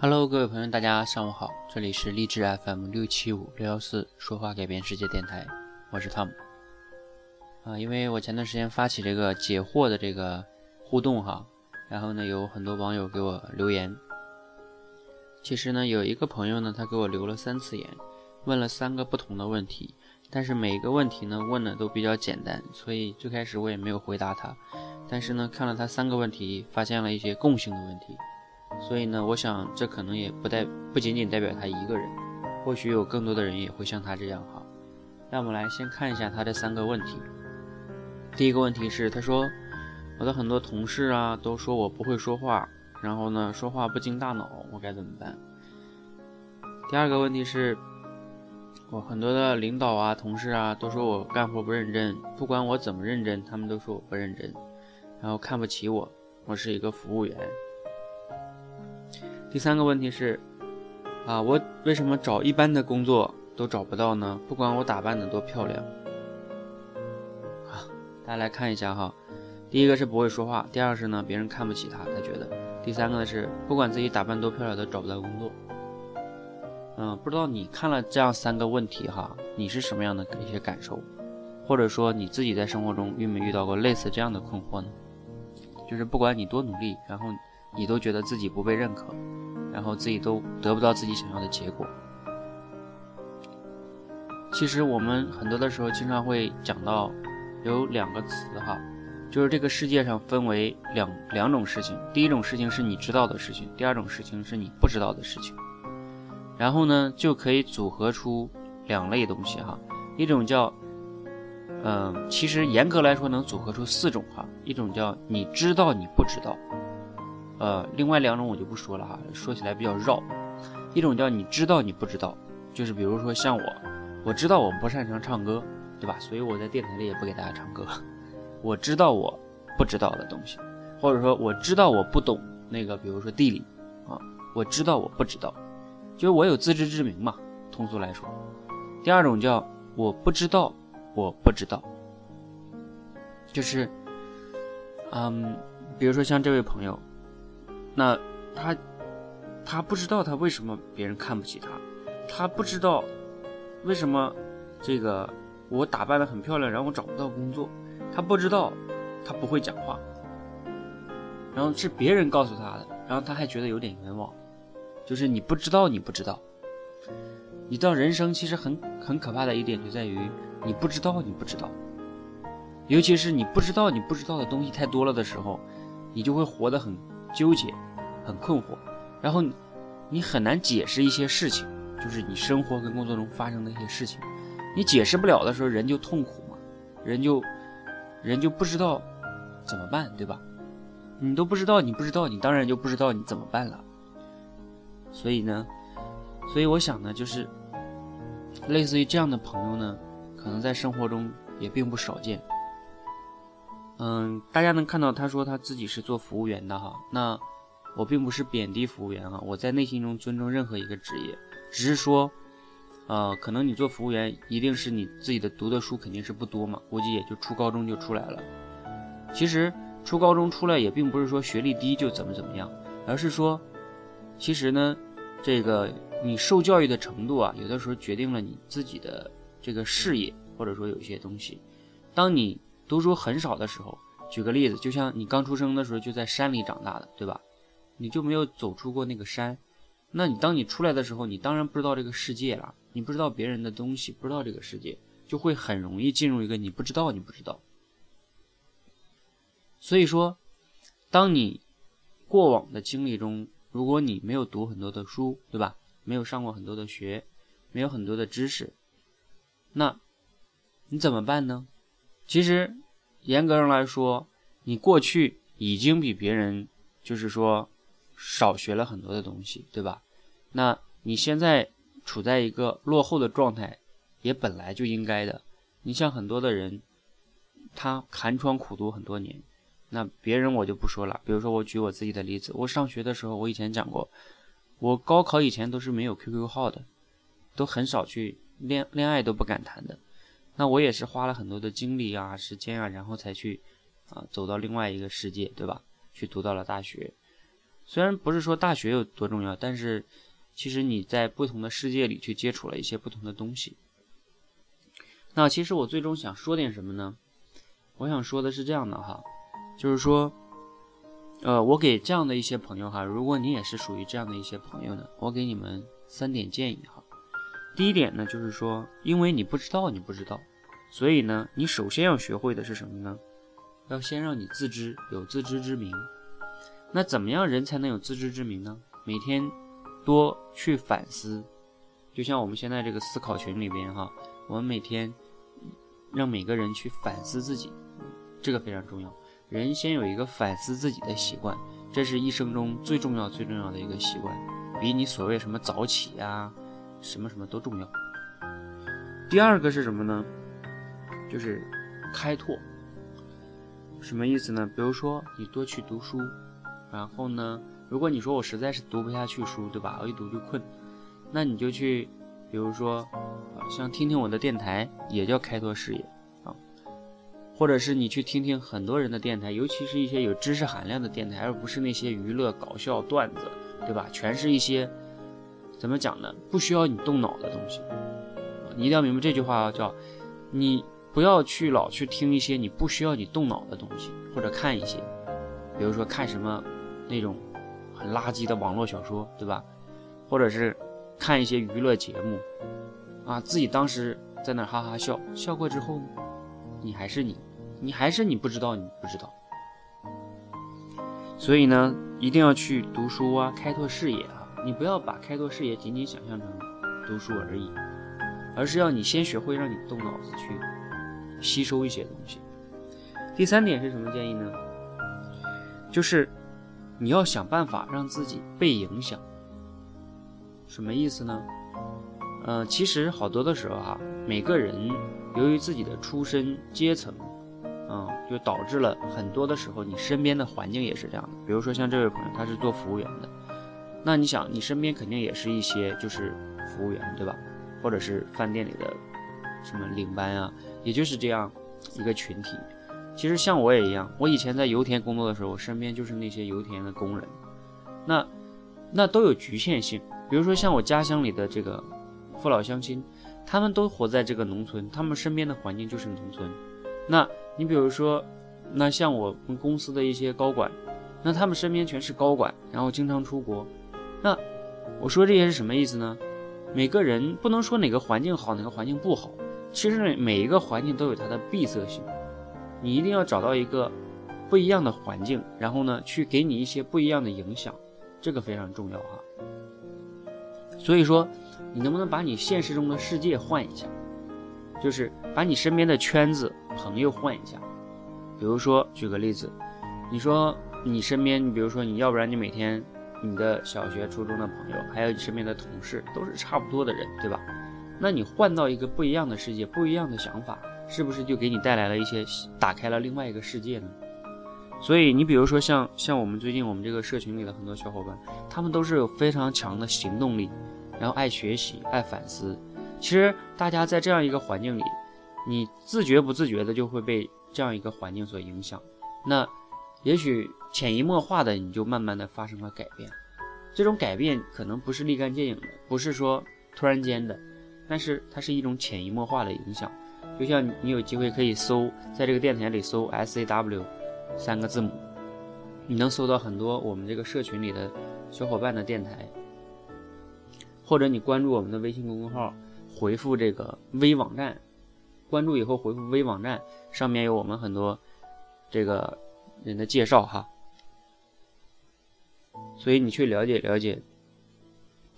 Hello，各位朋友，大家上午好，这里是励志 FM 六七五六幺四说话改变世界电台，我是 Tom。啊，因为我前段时间发起这个解惑的这个互动哈，然后呢有很多网友给我留言。其实呢有一个朋友呢他给我留了三次言，问了三个不同的问题，但是每一个问题呢问的都比较简单，所以最开始我也没有回答他。但是呢看了他三个问题，发现了一些共性的问题。所以呢，我想这可能也不代不仅仅代表他一个人，或许有更多的人也会像他这样哈。那我们来先看一下他这三个问题。第一个问题是，他说我的很多同事啊都说我不会说话，然后呢说话不经大脑，我该怎么办？第二个问题是，我很多的领导啊同事啊都说我干活不认真，不管我怎么认真，他们都说我不认真，然后看不起我，我是一个服务员。第三个问题是，啊，我为什么找一般的工作都找不到呢？不管我打扮的多漂亮，啊，大家来看一下哈。第一个是不会说话，第二个是呢，别人看不起他，他觉得。第三个呢是，不管自己打扮多漂亮都找不到工作。嗯，不知道你看了这样三个问题哈，你是什么样的一些感受？或者说你自己在生活中遇没遇到过类似这样的困惑呢？就是不管你多努力，然后。你都觉得自己不被认可，然后自己都得不到自己想要的结果。其实我们很多的时候经常会讲到，有两个词哈，就是这个世界上分为两两种事情，第一种事情是你知道的事情，第二种事情是你不知道的事情。然后呢，就可以组合出两类东西哈，一种叫，嗯，其实严格来说能组合出四种哈，一种叫你知道你不知道。呃，另外两种我就不说了哈，说起来比较绕。一种叫你知道你不知道，就是比如说像我，我知道我不擅长唱歌，对吧？所以我在电台里也不给大家唱歌。我知道我不知道的东西，或者说我知道我不懂那个，比如说地理啊，我知道我不知道，就是我有自知之明嘛。通俗来说，第二种叫我不知道我不知道，就是，嗯，比如说像这位朋友。那他，他不知道他为什么别人看不起他，他不知道为什么这个我打扮的很漂亮，然后我找不到工作，他不知道他不会讲话，然后是别人告诉他的，然后他还觉得有点冤枉，就是你不知道你不知道，你知道人生其实很很可怕的一点就在于你不知道你不知道，尤其是你不知道你不知道的东西太多了的时候，你就会活得很纠结。很困惑，然后你很难解释一些事情，就是你生活跟工作中发生的一些事情，你解释不了的时候，人就痛苦嘛，人就人就不知道怎么办，对吧？你都不知道，你不知道，你当然就不知道你怎么办了。所以呢，所以我想呢，就是类似于这样的朋友呢，可能在生活中也并不少见。嗯，大家能看到他说他自己是做服务员的哈，那。我并不是贬低服务员啊，我在内心中尊重任何一个职业，只是说，呃，可能你做服务员一定是你自己的读的书肯定是不多嘛，估计也就初高中就出来了。其实初高中出来也并不是说学历低就怎么怎么样，而是说，其实呢，这个你受教育的程度啊，有的时候决定了你自己的这个事业，或者说有一些东西。当你读书很少的时候，举个例子，就像你刚出生的时候就在山里长大的，对吧？你就没有走出过那个山，那你当你出来的时候，你当然不知道这个世界了，你不知道别人的东西，不知道这个世界，就会很容易进入一个你不知道，你不知道。所以说，当你过往的经历中，如果你没有读很多的书，对吧？没有上过很多的学，没有很多的知识，那你怎么办呢？其实，严格上来说，你过去已经比别人，就是说。少学了很多的东西，对吧？那你现在处在一个落后的状态，也本来就应该的。你像很多的人，他寒窗苦读很多年，那别人我就不说了。比如说我举我自己的例子，我上学的时候，我以前讲过，我高考以前都是没有 QQ 号的，都很少去恋恋爱都不敢谈的。那我也是花了很多的精力啊、时间啊，然后才去啊走到另外一个世界，对吧？去读到了大学。虽然不是说大学有多重要，但是其实你在不同的世界里去接触了一些不同的东西。那其实我最终想说点什么呢？我想说的是这样的哈，就是说，呃，我给这样的一些朋友哈，如果你也是属于这样的一些朋友呢，我给你们三点建议哈。第一点呢，就是说，因为你不知道，你不知道，所以呢，你首先要学会的是什么呢？要先让你自知，有自知之明。那怎么样人才能有自知之明呢？每天多去反思，就像我们现在这个思考群里边哈，我们每天让每个人去反思自己，这个非常重要。人先有一个反思自己的习惯，这是一生中最重要最重要的一个习惯，比你所谓什么早起呀、什么什么都重要。第二个是什么呢？就是开拓。什么意思呢？比如说你多去读书。然后呢，如果你说我实在是读不下去书，对吧？我一读就困，那你就去，比如说，像听听我的电台，也叫开拓视野啊。或者是你去听听很多人的电台，尤其是一些有知识含量的电台，而不是那些娱乐搞笑段子，对吧？全是一些怎么讲呢？不需要你动脑的东西。你一定要明白这句话，叫你不要去老去听一些你不需要你动脑的东西，或者看一些，比如说看什么。那种很垃圾的网络小说，对吧？或者是看一些娱乐节目，啊，自己当时在那哈哈笑笑过之后呢，你还是你，你还是你不知道你不知道。所以呢，一定要去读书啊，开拓视野啊！你不要把开拓视野仅仅想象成读书而已，而是要你先学会让你动脑子去吸收一些东西。第三点是什么建议呢？就是。你要想办法让自己被影响，什么意思呢？呃，其实好多的时候哈，每个人由于自己的出身阶层，嗯，就导致了很多的时候，你身边的环境也是这样的。比如说像这位朋友，他是做服务员的，那你想，你身边肯定也是一些就是服务员，对吧？或者是饭店里的什么领班啊，也就是这样一个群体。其实像我也一样，我以前在油田工作的时候，我身边就是那些油田的工人，那那都有局限性。比如说像我家乡里的这个父老乡亲，他们都活在这个农村，他们身边的环境就是农村。那你比如说，那像我们公司的一些高管，那他们身边全是高管，然后经常出国。那我说这些是什么意思呢？每个人不能说哪个环境好，哪个环境不好，其实每一个环境都有它的闭塞性。你一定要找到一个不一样的环境，然后呢，去给你一些不一样的影响，这个非常重要哈。所以说，你能不能把你现实中的世界换一下，就是把你身边的圈子朋友换一下。比如说，举个例子，你说你身边，你比如说你要不然你每天你的小学、初中的朋友，还有你身边的同事都是差不多的人，对吧？那你换到一个不一样的世界，不一样的想法。是不是就给你带来了一些打开了另外一个世界呢？所以你比如说像像我们最近我们这个社群里的很多小伙伴，他们都是有非常强的行动力，然后爱学习、爱反思。其实大家在这样一个环境里，你自觉不自觉的就会被这样一个环境所影响。那也许潜移默化的你就慢慢的发生了改变。这种改变可能不是立竿见影的，不是说突然间的，但是它是一种潜移默化的影响。就像你有机会可以搜，在这个电台里搜 S A W 三个字母，你能搜到很多我们这个社群里的小伙伴的电台，或者你关注我们的微信公众号，回复这个微网站，关注以后回复微网站，上面有我们很多这个人的介绍哈，所以你去了解了解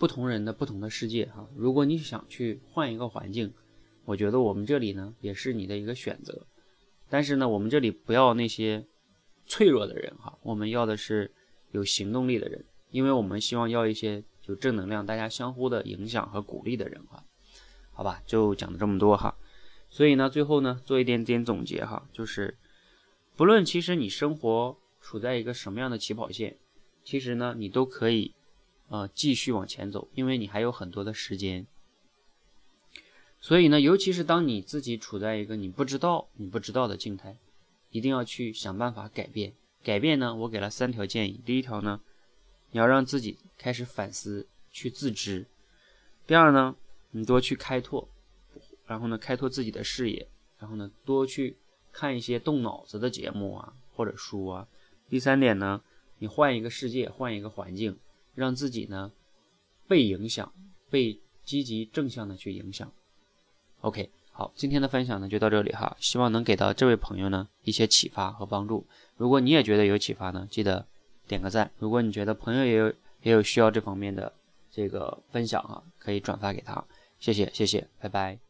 不同人的不同的世界哈。如果你想去换一个环境。我觉得我们这里呢也是你的一个选择，但是呢，我们这里不要那些脆弱的人哈，我们要的是有行动力的人，因为我们希望要一些有正能量、大家相互的影响和鼓励的人哈。好吧，就讲了这么多哈。所以呢，最后呢做一点点总结哈，就是不论其实你生活处在一个什么样的起跑线，其实呢你都可以呃继续往前走，因为你还有很多的时间。所以呢，尤其是当你自己处在一个你不知道、你不知道的静态，一定要去想办法改变。改变呢，我给了三条建议。第一条呢，你要让自己开始反思，去自知。第二呢，你多去开拓，然后呢，开拓自己的视野，然后呢，多去看一些动脑子的节目啊，或者书啊。第三点呢，你换一个世界，换一个环境，让自己呢被影响，被积极正向的去影响。OK，好，今天的分享呢就到这里哈，希望能给到这位朋友呢一些启发和帮助。如果你也觉得有启发呢，记得点个赞。如果你觉得朋友也有也有需要这方面的这个分享哈，可以转发给他。谢谢，谢谢，拜拜。